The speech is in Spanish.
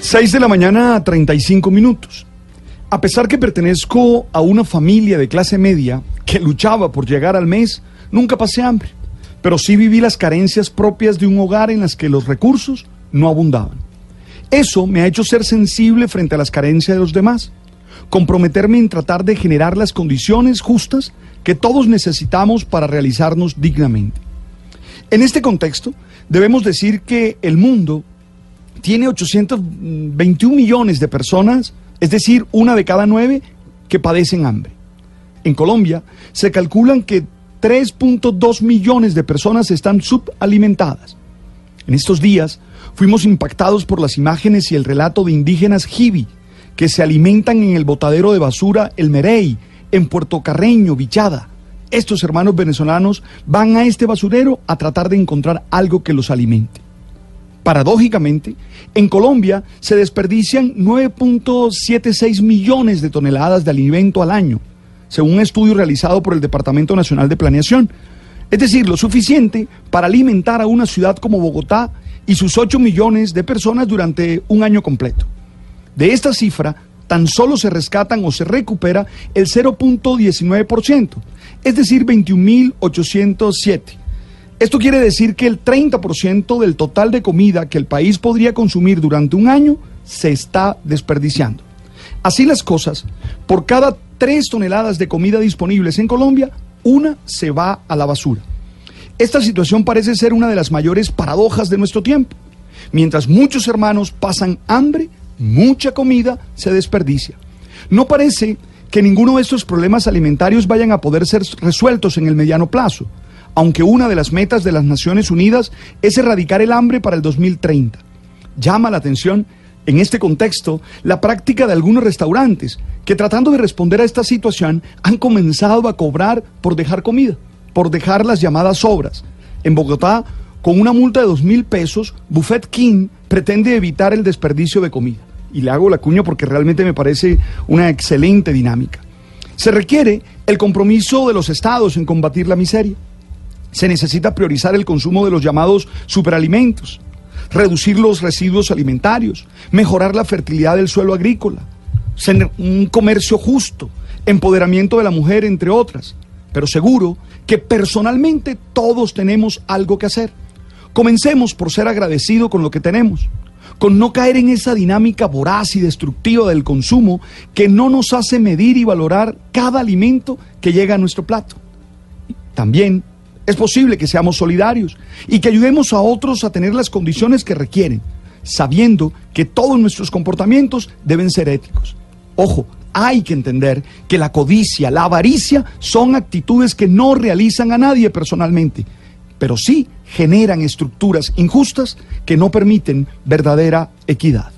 6 de la mañana, 35 minutos. A pesar que pertenezco a una familia de clase media que luchaba por llegar al mes, nunca pasé hambre, pero sí viví las carencias propias de un hogar en las que los recursos no abundaban. Eso me ha hecho ser sensible frente a las carencias de los demás, comprometerme en tratar de generar las condiciones justas que todos necesitamos para realizarnos dignamente. En este contexto, debemos decir que el mundo tiene 821 millones de personas, es decir, una de cada nueve que padecen hambre. En Colombia se calculan que 3.2 millones de personas están subalimentadas. En estos días fuimos impactados por las imágenes y el relato de indígenas jibi que se alimentan en el botadero de basura El Merey, en Puerto Carreño, Vichada. Estos hermanos venezolanos van a este basurero a tratar de encontrar algo que los alimente. Paradójicamente, en Colombia se desperdician 9.76 millones de toneladas de alimento al año, según un estudio realizado por el Departamento Nacional de Planeación. Es decir, lo suficiente para alimentar a una ciudad como Bogotá y sus 8 millones de personas durante un año completo. De esta cifra, tan solo se rescatan o se recupera el 0.19%, es decir, 21.807. Esto quiere decir que el 30% del total de comida que el país podría consumir durante un año se está desperdiciando. Así las cosas, por cada 3 toneladas de comida disponibles en Colombia, una se va a la basura. Esta situación parece ser una de las mayores paradojas de nuestro tiempo. Mientras muchos hermanos pasan hambre, mucha comida se desperdicia. No parece que ninguno de estos problemas alimentarios vayan a poder ser resueltos en el mediano plazo aunque una de las metas de las Naciones Unidas es erradicar el hambre para el 2030. Llama la atención en este contexto la práctica de algunos restaurantes que tratando de responder a esta situación han comenzado a cobrar por dejar comida, por dejar las llamadas sobras. En Bogotá, con una multa de dos mil pesos, Buffet King pretende evitar el desperdicio de comida. Y le hago la cuña porque realmente me parece una excelente dinámica. Se requiere el compromiso de los estados en combatir la miseria se necesita priorizar el consumo de los llamados superalimentos, reducir los residuos alimentarios, mejorar la fertilidad del suelo agrícola, un comercio justo, empoderamiento de la mujer, entre otras. Pero seguro que personalmente todos tenemos algo que hacer. Comencemos por ser agradecidos con lo que tenemos, con no caer en esa dinámica voraz y destructiva del consumo que no nos hace medir y valorar cada alimento que llega a nuestro plato. También es posible que seamos solidarios y que ayudemos a otros a tener las condiciones que requieren, sabiendo que todos nuestros comportamientos deben ser éticos. Ojo, hay que entender que la codicia, la avaricia son actitudes que no realizan a nadie personalmente, pero sí generan estructuras injustas que no permiten verdadera equidad.